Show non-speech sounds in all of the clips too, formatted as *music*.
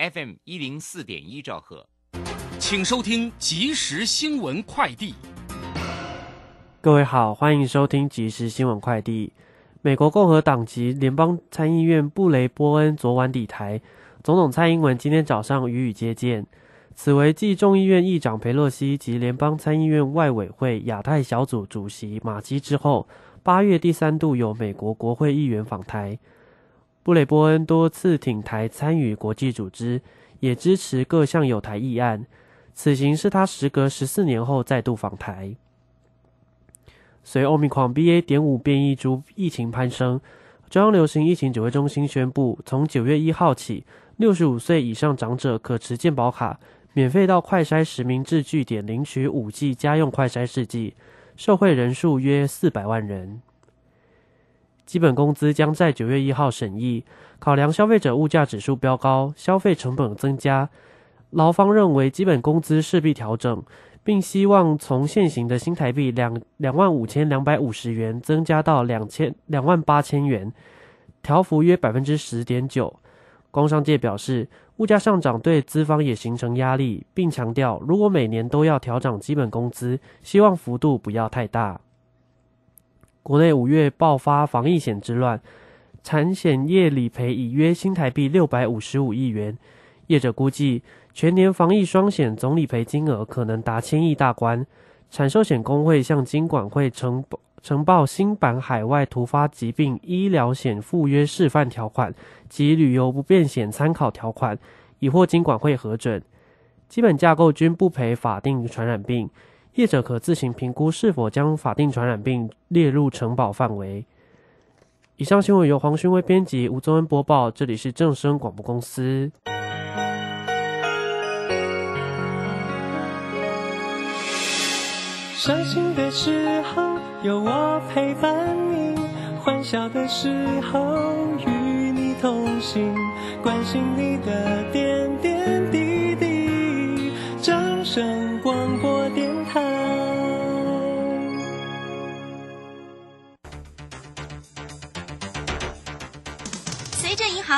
FM 一零四点一兆赫，请收听即时新闻快递。各位好，欢迎收听即时新闻快递。美国共和党籍联邦参议院布雷波恩昨晚抵台，总统蔡英文今天早上予以接见。此为继众议院议长佩洛西及联邦参议院外委会亚太小组主席马基之后，八月第三度有美国国会议员访台。布雷波恩多次挺台参与国际组织，也支持各项有台议案。此行是他时隔十四年后再度访台。随欧米狂 BA. 点五变异株疫情攀升，中央流行疫情指挥中心宣布，从九月一号起，六十五岁以上长者可持健保卡，免费到快筛实名制据点领取五 G 家用快筛试剂，受惠人数约四百万人。基本工资将在九月一号审议。考量消费者物价指数飙高，消费成本增加，劳方认为基本工资势必调整，并希望从现行的新台币两两万五千两百五十元增加到两千两万八千元，调幅约百分之十点九。工商界表示，物价上涨对资方也形成压力，并强调如果每年都要调整基本工资，希望幅度不要太大。国内五月爆发防疫险之乱，产险业理赔已约新台币六百五十五亿元。业者估计，全年防疫双险总理赔金额可能达千亿大关。产寿险工会向金管会呈呈报新版海外突发疾病医疗险附约示范条款及旅游不便险参考条款，已获金管会核准。基本架构均不赔法定传染病。业者可自行评估是否将法定传染病列入承保范围。以上新闻由黄勋威编辑，吴宗恩播报。这里是正声广播公司。伤心的时候有我陪伴你，欢笑的时候与你同行，关心你的点点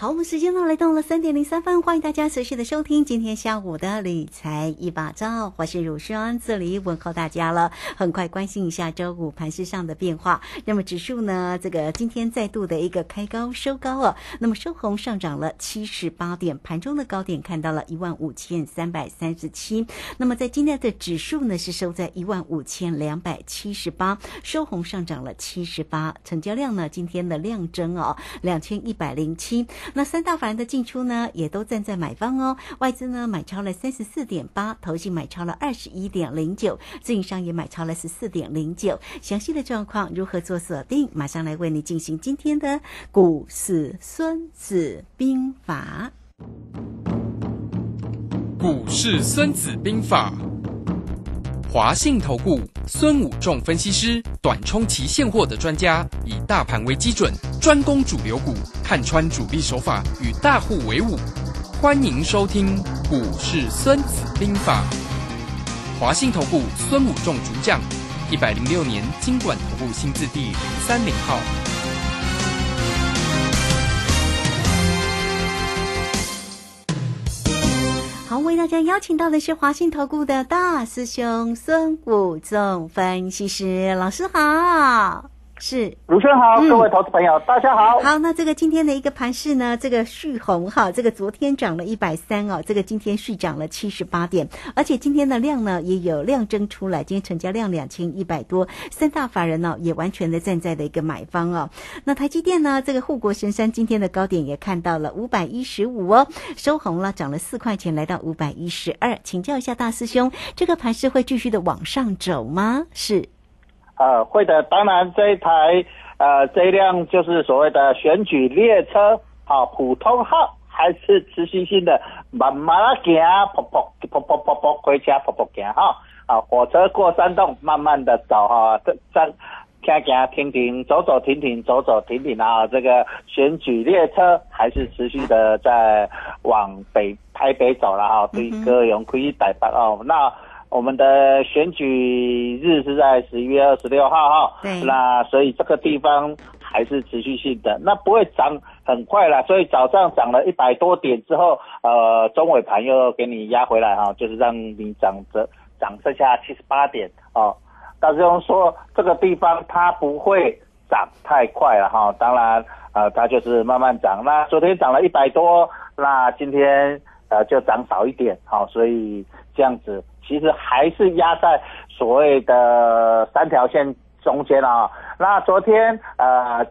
好，我们时间呢来到了三点零三分，欢迎大家随时的收听今天下午的理财一把照，我是乳霜，这里问候大家了。很快关心一下周五盘市上的变化。那么指数呢，这个今天再度的一个开高收高哦，那么收红上涨了七十八点，盘中的高点看到了一万五千三百三十七。那么在今天的指数呢是收在一万五千两百七十八，收红上涨了七十八，成交量呢今天的量增哦两千一百零七。那三大法人的进出呢，也都站在买方哦。外资呢买超了三十四点八，投信买超了二十一点零九，自营商也买超了十四点零九。详细的状况如何做锁定？马上来为你进行今天的股市孙子兵法。股市孙子兵法。华信投顾孙武仲分析师，短冲期现货的专家，以大盘为基准，专攻主流股，看穿主力手法，与大户为伍。欢迎收听股市孙子兵法。华信投顾孙武仲主讲，一百零六年经管投顾新字第零三零号。为大家邀请到的是华信投顾的大师兄孙武仲分析师老师好。是。卢轩好，嗯各位投资朋友，大家好。好，那这个今天的一个盘势呢，这个续红哈，这个昨天涨了一百三哦，这个今天续涨了七十八点，而且今天的量呢也有量增出来，今天成交量两千一百多，三大法人呢、也完全的站在了一个买方哦。那台积电呢，这个护国神山今天的高点也看到了五百一十五哦，收红了，涨了四块钱，来到五百一十二。请教一下大师兄，这个盘势会继续的往上走吗？是，呃，会的，当然这一台呃这一辆就是所谓的选举列车，好、普通号还是持续性的慢慢啊行，噗噗噗噗噗噗回家噗噗行哈，啊，火车过山洞，慢慢的走哈，这这。停停停停，走走停停，走走停停啊！这个选举列车还是持续的在往北台北走了哈，对高雄可以台北哦。那我们的选举日是在十一月二十六号哈，对那所以这个地方还是持续性的，那不会涨很快啦。所以早上涨了一百多点之后，呃，中尾盘又给你压回来哈，就是让你涨着涨剩下七十八点哦。大师兄说这个地方它不会涨太快了哈，当然呃它就是慢慢涨。那昨天涨了一百多，那今天呃就涨少一点，好、所以这样子其实还是压在所谓的三条线中间啊。那昨天呃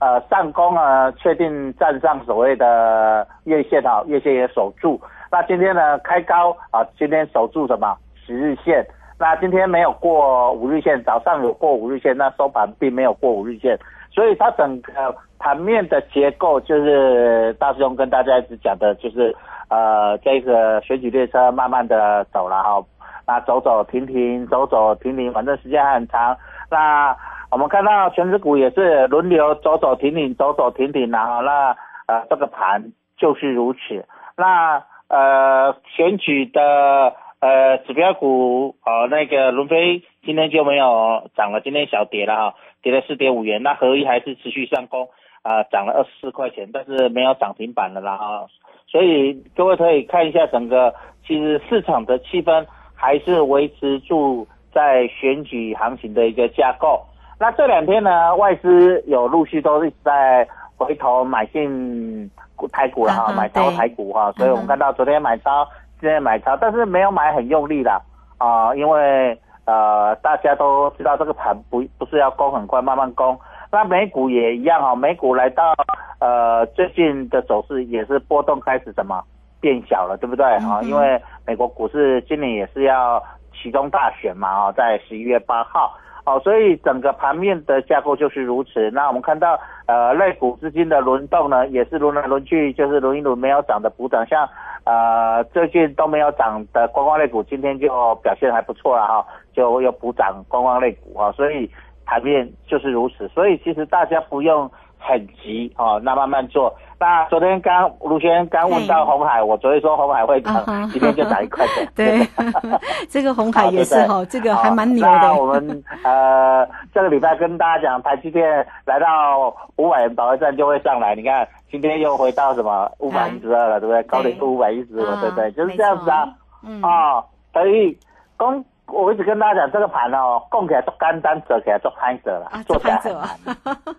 呃上攻啊，确定站上所谓的月线啊，月线也守住。那今天呢开高啊，今天守住什么十日线？那今天没有过五日线，早上有过五日线，那收盘并没有过五日线，所以它整个盘面的结构就是大师兄跟大家一直讲的，就是呃这个选举列车慢慢的走了哈，那走走停停，走走停停，反正时间很长。那我们看到全指股也是轮流走走停停，走走停停然后那呃这个盘就是如此。那呃选举的。呃，指标股哦，那个龙飞今天就没有涨了，今天小跌了哈，跌了四点五元。那合一还是持续上攻啊、涨了二十四块钱，但是没有涨停板了啦哈。所以各位可以看一下整个，其实市场的气氛还是维持住在选举行情的一个架构。那这两天呢，外资有陆续都一直在回头买进股台股了哈，买超对台股哈，所以我们看到昨天买超。今天买超，但是没有买很用力啦，啊、因为呃大家都知道这个盘不不是要攻很快，慢慢攻。那美股也一样哈、美股来到呃最近的走势也是波动开始什么变小了，对不对啊、因为美国股市今年也是要其中大选嘛啊、在十一月八号。哦，所以整个盘面的架构就是如此。那我们看到，呃，类股资金的轮动呢，也是轮来轮去，就是轮一轮没有涨的补涨，像呃最近都没有涨的观光类股，今天就表现还不错了哈，就又补涨观光类股啊，所以盘面就是如此。所以其实大家不用很急哦，那慢慢做。那昨天刚卢轩刚问到红海，我昨天说红海会涨今天就涨一块钱。*laughs* 对，*laughs* 这个红海也是哈、这个还蛮牛的。那我们呃这个礼拜跟大家讲，台积电来到五百元保卫战就会上来。你看今天又回到什么五百一十二了，对不对？高点是五百一十对不对？就是这样子啊。嗯，啊，所以公我一直跟大家讲，这个盘哦，供起来做干单，折起来做拍折了啊，，做起来很难。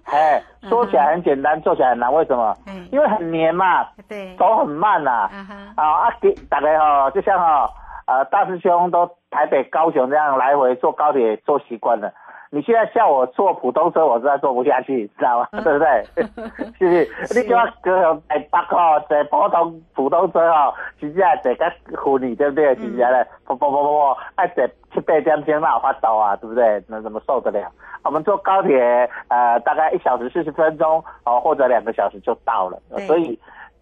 哎，*laughs* 说起来很简单，做起来很难，为什么？嗯因为很黏嘛，对，走很慢呐、啊啊，给大概哦，就像哦、呃，大师兄都台北、高雄这样来回坐高铁坐习惯了。你现在叫我坐普通车，我实在坐不下去，知道吗？对不对？*laughs* 是不是？你叫我高雄台北吼，坐普通普通车吼，真正坐较昏你，对不对？真正嘞，噗噗噗噗噗，爱坐七八点钟那有法度啊，对不对？那怎么受得了？我们坐高铁，呃，大概一小时四十分钟哦，或者两个小时就到了，所以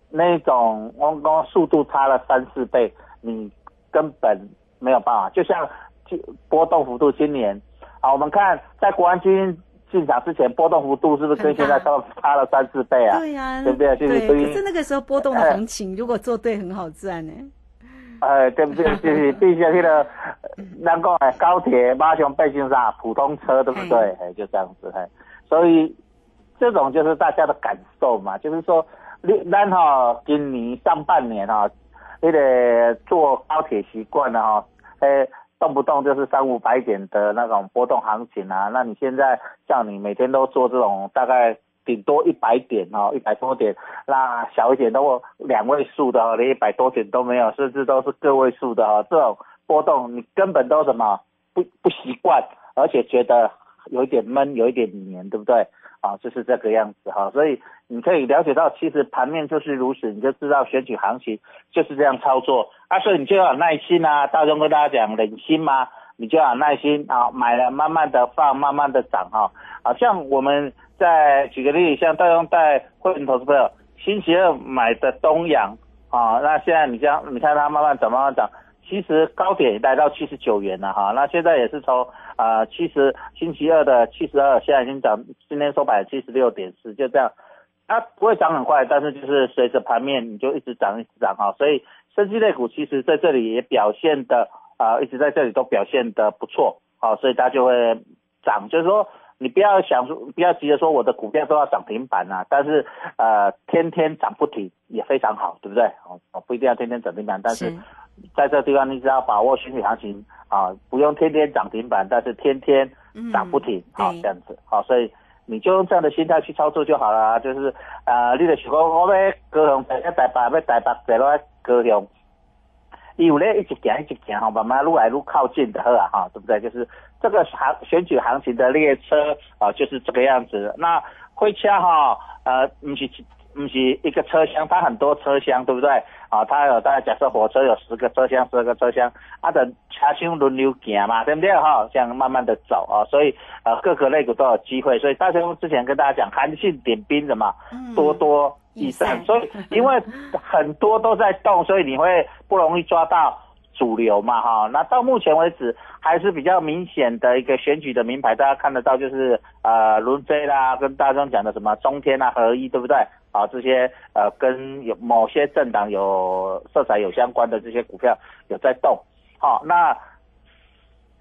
那种我们讲速度差了三四倍，你根本没有办法。就像就波动幅度，今年啊，我们看在国安基金进场之前，波动幅度是不是跟现在差差了三四倍啊？对呀、对不对就是对，可是那个时候波动的行情，如果做对，很好赚呢。哎，对不对？*laughs* 就是毕竟那个，咱讲哎，高铁马上变成啥普通车，对不对？哎，就这样子哎，所以这种就是大家的感受嘛，就是说，你咱哈今年上半年哈，你得坐高铁习惯了哈，哎，动不动就是三五百点的那种波动行情啊。那你现在像你每天都做这种大概顶多一百点哦，一百多点，那小一点都两位数的哦，连一百多点都没有，甚至都是个位数的哦，这种波动你根本都什么不不习惯，而且觉得有一点闷，有一点黏，对不对？啊，就是这个样子哈，所以你可以了解到，其实盘面就是如此，你就知道选举行情就是这样操作啊，所以你就要有耐心啊。大众跟大家讲，忍心吗？你就要有耐心啊，买了慢慢的放，慢慢的涨哈。啊，像我们在举个例子，像大众带会员投资朋友星期二买的东阳啊，那现在你这样，你看它慢慢涨，慢慢涨，其实高点来到七十九元了哈，那现在也是从。啊，七十星期二的七十二，现在已经涨，今天收盘七十六点四，就这样，它不会涨很快，但是就是随着盘面你就一直涨一直涨哈，所以升级类股其实在这里也表现的啊，一直在这里都表现的不错，好，所以它就会涨，就是说你不要想说，不要急着说我的股票都要涨停板啊，但是呃天天涨不停也非常好，对不对？哦，不一定要天天涨停板，但是。在这个地方，你只要把握选举行情啊，不用天天涨停板，但是天天涨不停，啊这样子，啊，所以你就用这样的心态去操作就好了，就是啊，你的想讲我要高雄在台北，要台北在落高雄，伊有咧一直行一直行，哈，慢慢越来越靠近的，好啊，哈，对不对？就是这个行选举行情的列车啊，就是这个样子。那火车哈，呃，不是。不是一个车厢，它很多车厢，对不对？啊，它有大家假设火车有十个车厢，十二个车厢，它的车厢轮流行嘛，对不对？哈，这样慢慢的走啊，所以呃各个类股都有机会。所以大雄之前跟大家讲，韩信点兵的嘛，多多益善，所以因为很多都在动，所以你会不容易抓到。主流嘛哈，那到目前为止还是比较明显的一个选举的名牌，大家看得到就是呃轮飞啦，跟大众讲的什么中天啊合一对不对？啊这些呃跟有某些政党有色彩有相关的这些股票有在动，好那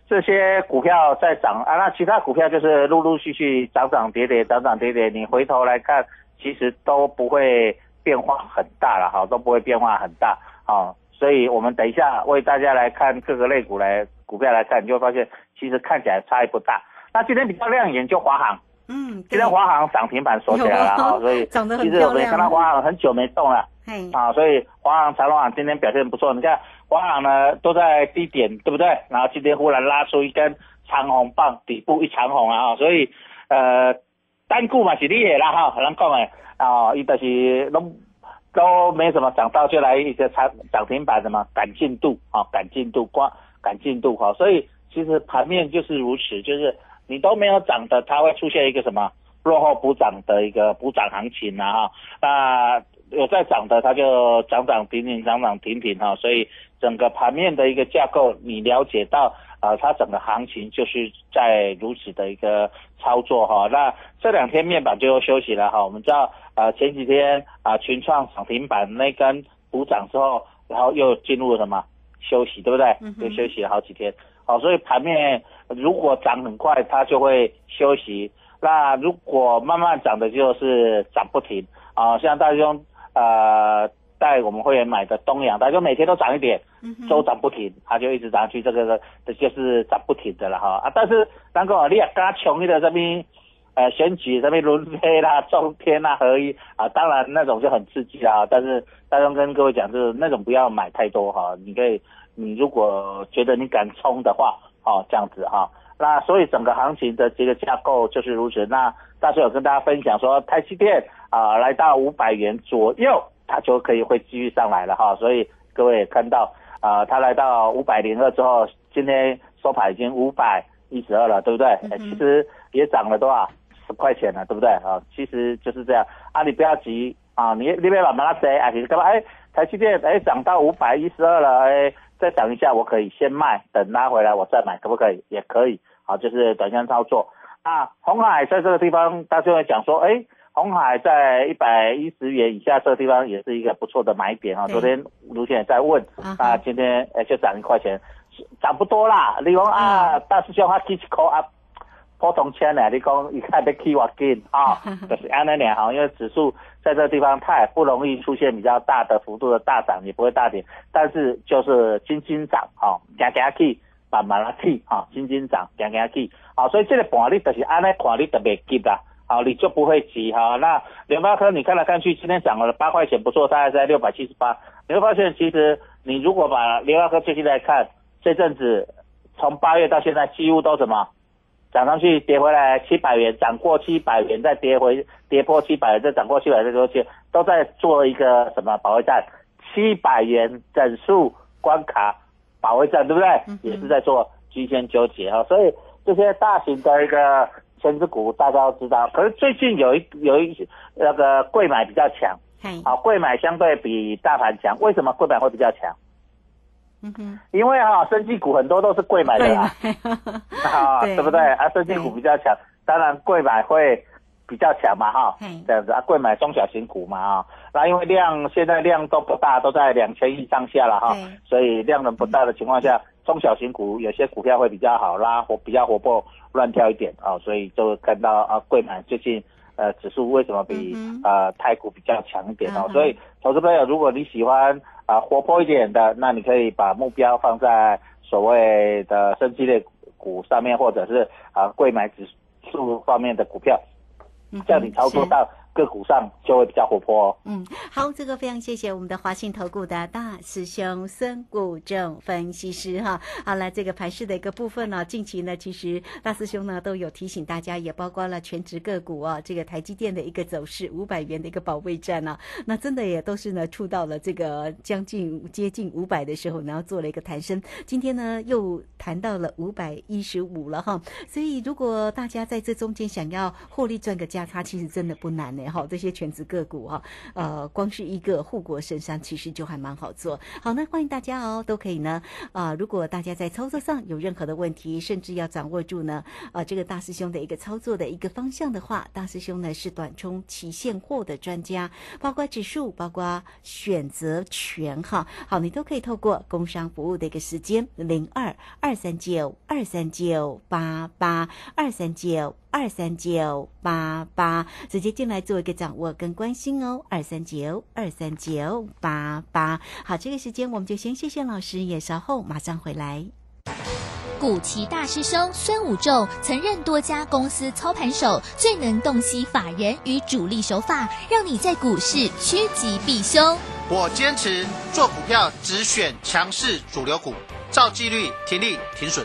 这些股票在涨啊，那其他股票就是陆陆续续涨涨跌跌涨涨跌跌，你回头来看其实都不会变化很大了哈，都不会变化很大啊。所以我们等一下为大家来看各个类股来股票来看，你就会发现其实看起来差异不大。那今天比较亮眼就华航，嗯，今天华航涨停板锁起来了哈，所以 *laughs* 其实我们看到华航很久没动了，啊，所以华航、长隆航今天表现不错。你看华航呢都在低点，对不对？然后今天忽然拉出一根长红棒，底部一长红啊，所以呃单股嘛是厉害啦哈，很难讲诶，啊，伊就是拢。都没什么涨到，就来一些长涨停板的嘛，赶进度啊，赶进度，光赶进度哈，所以其实盘面就是如此，就是你都没有涨的，它会出现一个什么落后补涨的一个补涨行情啊哈，那有在涨的，它就涨涨停停，涨涨停停哈，所以整个盘面的一个架构，你了解到啊，它整个行情就是在如此的一个操作哈，那这两天面板就休息了哈，我们知道。啊，前几天啊，群创涨停板那根补涨之后，然后又进入了什么休息，对不对？又休息了好几天。好，所以盘面如果涨很快，它就会休息；那如果慢慢涨的，就是涨不停。啊，像大兄呃带我们会员买的东阳，它就每天都涨一点，都涨不停，它就一直涨去，这个的就是涨不停的了哈。啊，但是那个你也刚穷一点这边。呃，选举这边轮飞啦、中天啦、合一啊，当然那种就很刺激啦。但是大众跟各位讲，就是那种不要买太多哈。你可以，你如果觉得你敢冲的话，哦，这样子哈。那所以整个行情的这个架构就是如此。那大雄有跟大家分享说，台积电啊，来到五百元左右，它就可以会继续上来了哈。所以各位也看到啊，它来到五百零二之后，今天收盘已经五百一十二了，对不对？其实也涨了多少？十块钱了，对不对啊？其实就是这样啊，你不要急啊，你你别把它塞啊，你干嘛？哎，台积电哎涨到五百一十二了，哎，再等一下，我可以先卖，等拉回来我再买，可不可以？也可以，好，就是短线操作啊。红海在这个地方，大家会讲说，哎，红海在一百一十元以下这个地方也是一个不错的买点啊。昨天卢先也在问啊，今天哎就涨一块钱，涨不多啦。你讲啊，大师兄他 keep call up。普通签呢，你讲一看得起我紧啊，就是安那年哈，因为指数在这个地方它也不容易出现比较大的幅度的大涨，也不会大跌，但是就是轻轻涨哈，加加去慢慢啊起，哈，轻轻涨，行行起，好，所以这个盘你就是安尼看，你特别急啦，好，你就不会急哈。那联发科你看来看去，今天涨了八块钱，不错，大概在六百七十八。你会发现，其实你如果把联发科最近来看，这阵子从八月到现在，几乎都什么涨上去，跌回来七百元，涨过七百元，再跌回跌破七百元，再涨过七百元，这些都在做一个什么保卫战，七百元整数关卡。保卫战对不对？也是在做居间纠结哈，所以这些大型的一个全资股大家都知道。可是最近有一有一那个贵买比较强，好，贵买相对比大盘强。为什么贵买会比较强？嗯哼，因为哈，生技股很多都是贵买的啦，*laughs* 啊，*laughs* 对。不对？啊，生技股比较强，当然贵买会。比较强嘛哈，这样子啊，贵买中小型股嘛啊，那因为量现在量都不大，都在两千亿上下了哈，所以量能不大的情况下，中小型股有些股票会比较好拉活，比较活泼乱跳一点啊，所以就看到啊，贵买最近呃指数为什么比呃泰股比较强一点哦，所以投资朋友如果你喜欢啊活泼一点的，那你可以把目标放在所谓的升级类股上面，或者是啊贵买指数方面的股票。叫你操作到个股上就会比较活泼哦。嗯，好，这个非常谢谢我们的华信投顾的大师兄孙谷正分析师哈。好了，这个盘市的一个部分呢，近期呢，其实大师兄呢都有提醒大家，也包括了全职个股啊，这个台积电的一个走势，五百元的一个保卫战呢，那真的也都是呢触到了这个将近接近五百的时候，然后做了一个弹升。今天呢又谈到了五百一十五了哈。所以如果大家在这中间想要获利赚个价差，其实真的不难呢。好，这些全职个股哈，呃，光是一个护国神山，其实就还蛮好做。好，那欢迎大家哦，都可以呢。啊，如果大家在操作上有任何的问题，甚至要掌握住呢，啊，这个大师兄的一个操作的一个方向的话，大师兄呢是短冲期现货的专家，包括指数，包括选择权哈。好，你都可以透过工商服务的一个时间零二二三九二三九八八二三九。二三九八八，直接进来做一个掌握跟关心哦。二三九二三九八八，好，这个时间我们就先谢谢老师，也稍后马上回来。古奇大师兄孙武仲曾任多家公司操盘手，最能洞悉法人与主力手法，让你在股市趋吉避凶。我坚持做股票只选强势主流股，照纪律停利停损。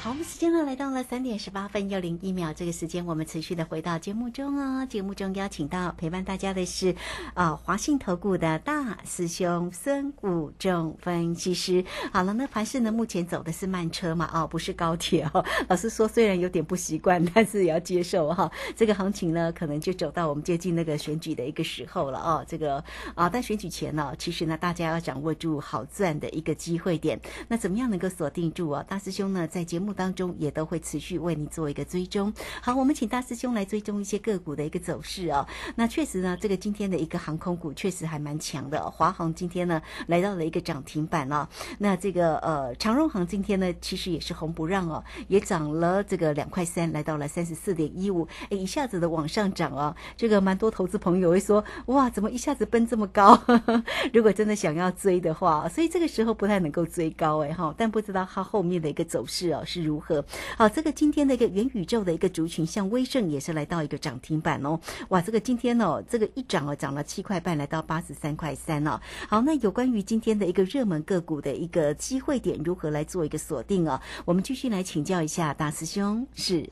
好，我们时间呢来到了三点十八分又零一秒，这个时间我们持续的回到节目中哦。节目中邀请到陪伴大家的是啊华信投顾的大师兄孙武仲分析师。好了，那盘市呢目前走的是慢车嘛？哦，不是高铁哦。*laughs* 老师说虽然有点不习惯，但是也要接受哈。这个行情呢可能就走到我们接近那个选举的一个时候了哦。这个啊，但选举前呢，其实呢大家要掌握住好赚的一个机会点。那怎么样能够锁定住啊？大师兄呢在节目。当中也都会持续为你做一个追踪。好，我们请大师兄来追踪一些个股的一个走势哦。那确实呢，这个今天的一个航空股确实还蛮强的。华航今天呢来到了一个涨停板哦。那这个呃长荣航今天呢其实也是红不让哦，也涨了这个两块三，来到了三十四点一五，哎，一下子的往上涨啊。这个蛮多投资朋友会说，哇，怎么一下子奔这么高？*laughs* 如果真的想要追的话，所以这个时候不太能够追高哎哈。但不知道它后面的一个走势哦是。如何？好，这个今天的一个元宇宙的一个族群，像威盛也是来到一个涨停板哦。哇，这个今天哦，这个一涨哦，涨了七块半，来到八十三块三哦。好，那有关于今天的一个热门个股的一个机会点，如何来做一个锁定哦？我们继续来请教一下大师兄。是，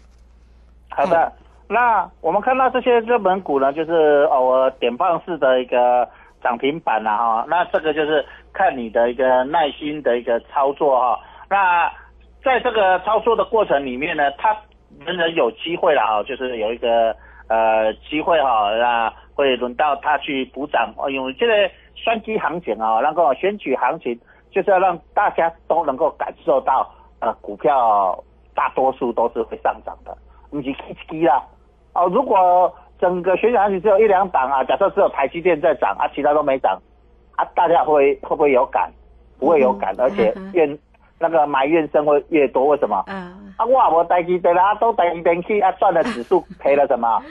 好的。那我们看到这些热门股呢，就是偶尔点放式的一个涨停板了哈。那这个就是看你的一个耐心的一个操作哈。那在这个操作的过程里面呢，他仍然有机会了啊，就是有一个呃机会哈，那会轮到他去补涨。哦，因为这个双击行情啊，那个选举行情就是要让大家都能够感受到，呃，股票大多数都是会上涨的，不是 K 啦，哦，如果整个选举行情只有一两档啊，假设只有台积电在涨啊，其他都没涨啊，大家会会不会有感？不会有感，而且怨那个埋怨声会越多。为什么？嗯，啊，我无台积电啊，都台积电去啊，赚了指数赔了什么？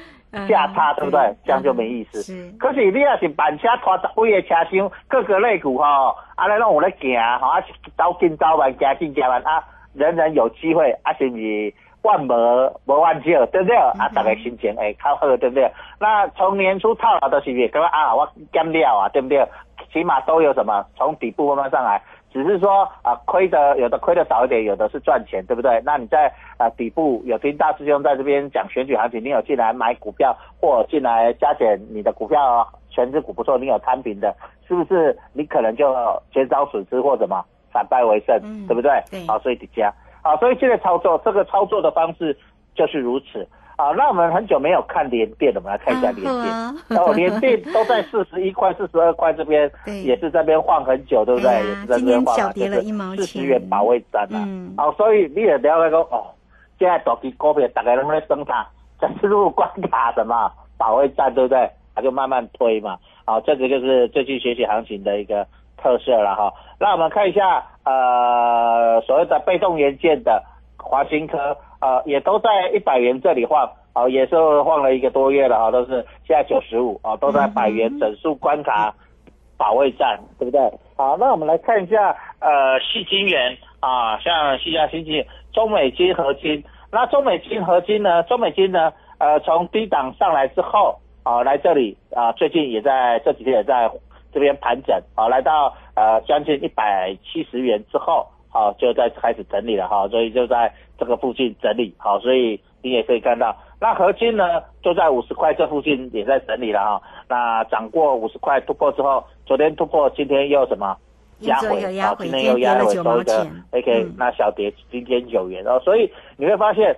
价差对不对？这样就没意思。可是你要是板车拖十几个车厢，各个类股吼，啊，尼拢有咧行，吼啊，走近走慢，行近行慢啊，人人有机会啊，是不是？万无无万少，对不对？啊，大家心情会较好，对不对？那从年初套牢的是不是？感觉啊，我减了啊，对不对？起码都有什么？从底部慢慢上来，只是说啊，亏的有的亏的少一点，有的是赚钱，对不对？那你在啊底部有听大师兄在这边讲选举行情，你有进来买股票或进来加减你的股票全值股不错，你有摊平的，是不是？你可能就减少损失或什么反败为胜，对不对？对。好，所以底加。好，所以现在操作这个操作的方式就是如此啊。那我们很久没有看连电了，我们来看一下连电。哦，连电都在四十一块、四十二块这边，也是这边晃很久，对不对？也是在这边晃小跌了一毛钱。四十元保卫战啊。嗯。哦，所以你也了解个，哦，现在短期股票大概都在升它，这是入关卡的嘛，保卫战对不对？它就慢慢推嘛。好，这个就是最近学习行情的一个特色了哈。那我们看一下。呃，所谓的被动元件的华新科，呃，也都在一百元这里晃，哦，也是晃了一个多月了啊，都是现在九十五，啊，都在百元整数关卡保卫战，对不对？好，那我们来看一下，呃，细金元啊，像西亚新金、中美金合金，那中美金合金呢？中美金呢？呃，从低档上来之后，啊，来这里啊，最近也在这几天也在。这边盘整啊，来到呃将近一百七十元之后，好就在开始整理了哈，所以就在这个附近整理好，所以你也可以看到，那合金呢就在五十块这附近也在整理了哈，那涨过五十块突破之后，昨天突破，今天又什么压回好，今天又压回收一个 OK，那小跌今天九元哦，所以你会发现。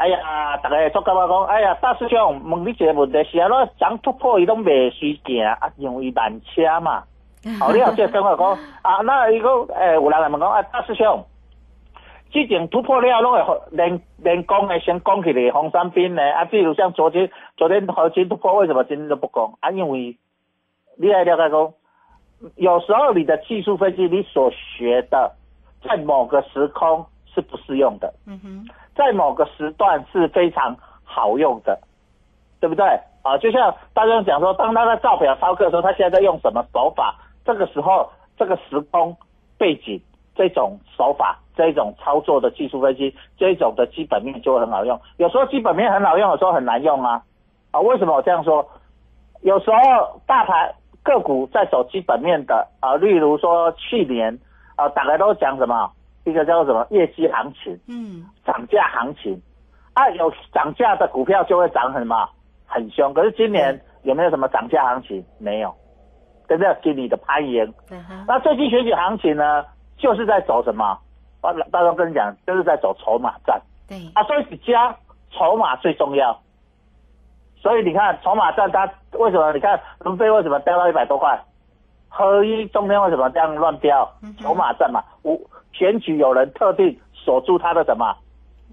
哎呀，大家做干嘛讲？哎呀，大师兄，问你一个问题是啊，那涨突破伊拢未随行啊，因为慢车嘛。哦，你后即跟我讲啊，那伊个诶，有人来问讲啊，大师兄，之前突破了拢会连连攻诶，先攻起来红三兵呢？啊，比如像昨天昨天核心突破，为什么今天都不攻？啊，因为你来了解讲，有时候你的技术分析你所学的，在某个时空是不适用的。嗯哼。在某个时段是非常好用的，对不对？啊，就像大家讲说，当他在造表操课的时候，他现在在用什么手法？这个时候，这个时空背景这种手法，这种操作的技术分析，这种的基本面就会很好用。有时候基本面很好用，有时候很难用啊。啊，为什么我这样说？有时候大盘个股在走基本面的啊，例如说去年啊，大家都讲什么？一个叫做什么业绩行情，嗯，涨价行情，啊，有涨价的股票就会涨很嘛，很凶。可是今年有没有什么涨价行情？没有，跟着经理的攀岩。那最近选举行情呢，就是在走什么？我，大家跟你讲，就是在走筹码战。对啊，所以加筹码最重要。所以你看筹码战，它为什么？你看伦飞为什么掉到一百多块？合一中天为什么这样乱掉？筹码战嘛，我。选举有人特定锁住他的什么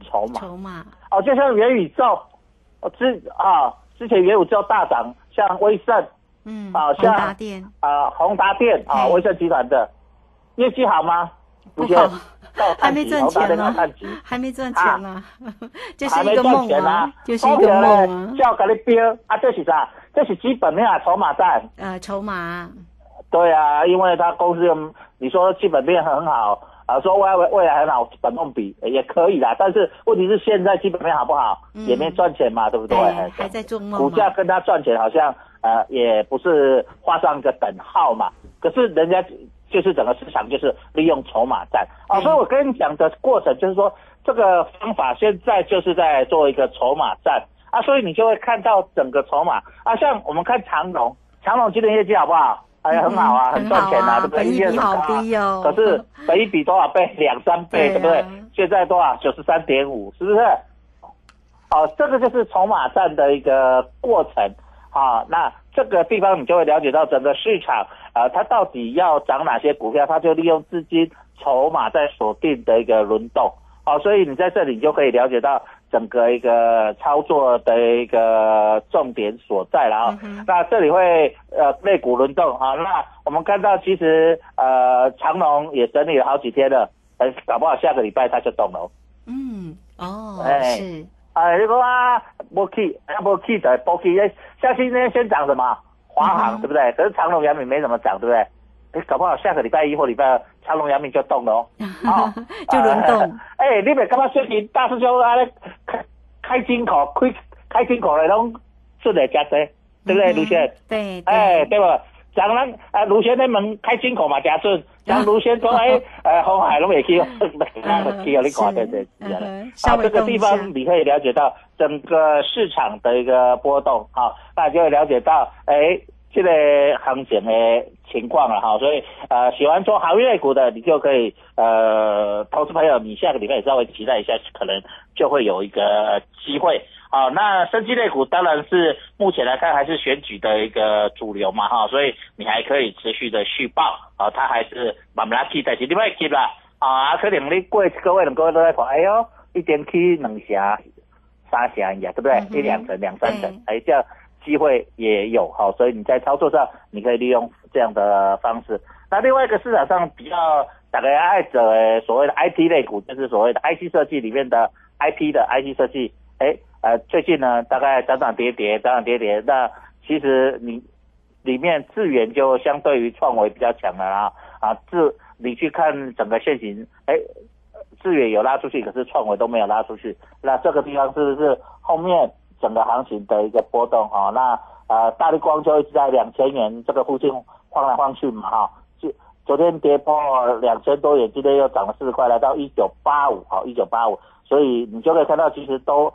筹码？筹码哦，就像元宇宙，哦之啊，之前元宇宙大涨，像威盛，嗯，啊，像啊宏达电啊，威盛集团的业绩好吗？不好，还没赚钱呢，还没赚钱呢，*laughs* 就是一个梦啊，就是一个梦啊。叫给你标啊，这是啥？这是基本面啊，筹码战。呃，筹码。对啊，因为他公司你说基本面很好。啊，说未来未来很好，本梦比也可以啦，但是问题是现在基本面好不好，也没赚钱嘛，对不对？还在做梦。股价跟他赚钱好像呃也不是画上一个等号嘛。可是人家就是整个市场就是利用筹码战啊，所以我跟你讲的过程就是说这个方法现在就是在做一个筹码战啊，所以你就会看到整个筹码啊，像我们看长隆，长隆今年业绩好不好？哎呀，很好啊，很赚钱啊，对不对？一比好低哦。可是本一比多少倍？两三倍，*laughs* 对不对？现在多少？九十三点五，是不是？好，这个就是筹码战的一个过程啊。那这个地方你就会了解到整个市场啊，它到底要涨哪些股票，它就利用资金筹码在锁定的一个轮动。好，所以你在这里就可以了解到整个一个操作的一个重点所在了啊。那这里会呃类股轮动啊，那我们看到其实呃长隆也整理了好几天了，呃搞不好下个礼拜它就动了。嗯，哦，哎是，哎，如果啊，不去，要不去的不去，哎，下期呢先涨什么？华航、对不对？可是长隆、阳明没怎么涨，对不对？哎，搞不好下个礼拜一或礼拜二，长隆、阳明就动了哦。哦 *laughs* 就轮动。哎，你别干嘛说你大师兄啊，咧开开金口，开开金口的拢顺来加多，对不对，卢先？对，哎，对吧？讲咱啊，卢先生门开金口嘛，假设。*laughs* 讲卢先说，哎，*laughs* 呃，红海拢也 *laughs* 去，那个去你看对对对。好，这个地方你可以了解到整个市场的一个波动，好，那就会了解到，哎，这个行情的情况了哈。所以，呃，喜欢做行业股的，你就可以，呃，投资朋友，你下个礼拜稍微期待一下，可能就会有一个机会。好，那生机类股当然是目前来看还是选举的一个主流嘛，哈，所以你还可以持续的续报，啊，它还是慢慢起，但是你要急啦，啊，可能你过一个月两个月都在看，哎呦，一点起两成、三成呀，对不对？一两成、两三成，哎，这样机会也有，好，所以你在操作上你可以利用这样的方式。那另外一个市场上比较大家爱者，所谓的 IT 类股，就是所谓的 IT 设计里面的 IP 的 IT 设计，哎。呃，最近呢，大概涨涨跌跌，涨涨跌跌。那其实你里面智源就相对于创维比较强了啊啊，智你去看整个现行，哎，智源有拉出去，可是创维都没有拉出去。那这个地方是不是后面整个行情的一个波动啊？那呃，大力光就一直在两千元这个附近晃来晃去嘛哈。就昨天跌破两千多元，今天又涨了四十块，来到一九八五，好，一九八五。所以你就可以看到，其实都。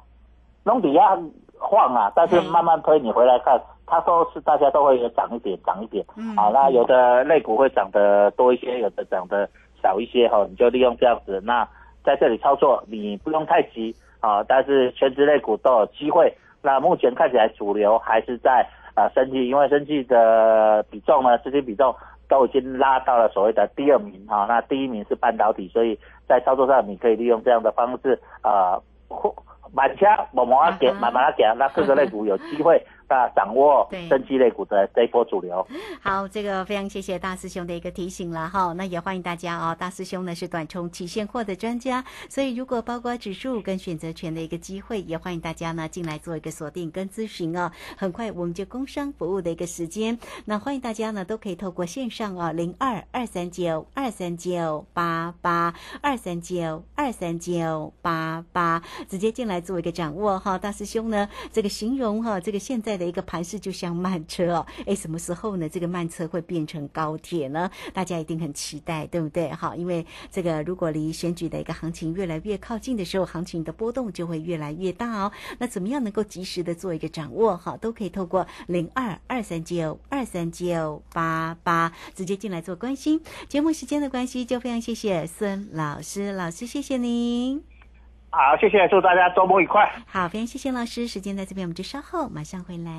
弄底下晃啊，但是慢慢推，你回来看，它都是大家都会有涨一点，涨一点。嗯，好，那有的类股会涨得多一些，有的涨得少一些哈，你就利用这样子。那在这里操作，你不用太急啊，但是全职类股都有机会。那目前看起来主流还是在啊生技，因为生技的比重呢，资金比重都已经拉到了所谓的第二名哈，那第一名是半导体，所以在操作上你可以利用这样的方式啊或。慢车慢慢啊行，慢慢啊行，那各个类股有机会。掌握生机类股的这一波主流。*laughs* 好，这个非常谢谢大师兄的一个提醒了哈。那也欢迎大家哦，大师兄呢是短冲期现货的专家，所以如果包括指数跟选择权的一个机会，也欢迎大家呢进来做一个锁定跟咨询哦。很快我们就工商服务的一个时间，那欢迎大家呢都可以透过线上哦，零二二三九二三九八八二三九二三九八八直接进来做一个掌握哈。大师兄呢这个形容哈，这个现在的。一个盘势就像慢车哦，*laughs* 哎，什么时候呢？这个慢车会变成高铁呢？大家一定很期待，对不对？好，因为这个如果离选举的一个行情越来越靠近的时候，行情的波动就会越来越大哦。那怎么样能够及时的做一个掌握？好，都可以透过零二二三九二三九八八直接进来做关心。节目时间的关系，就非常谢谢孙老师，老师谢谢您。好，谢谢，祝大家周末愉快。好，非常谢谢老师，时间在这边，我们就稍后马上回来。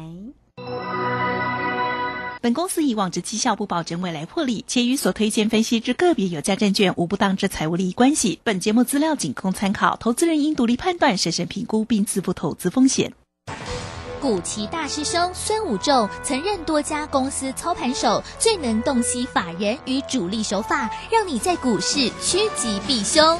本公司以往之绩效不保证未来获利，且与所推荐分析之个别有价证券无不当之财务利益关系。本节目资料仅供参考，投资人应独立判断、审慎评估并自负投资风险。古奇大师兄孙武仲曾任多家公司操盘手，最能洞悉法人与主力手法，让你在股市趋吉避凶。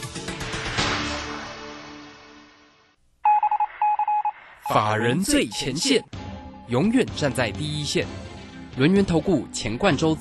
法人最前线，永远站在第一线。轮源投顾钱冠洲总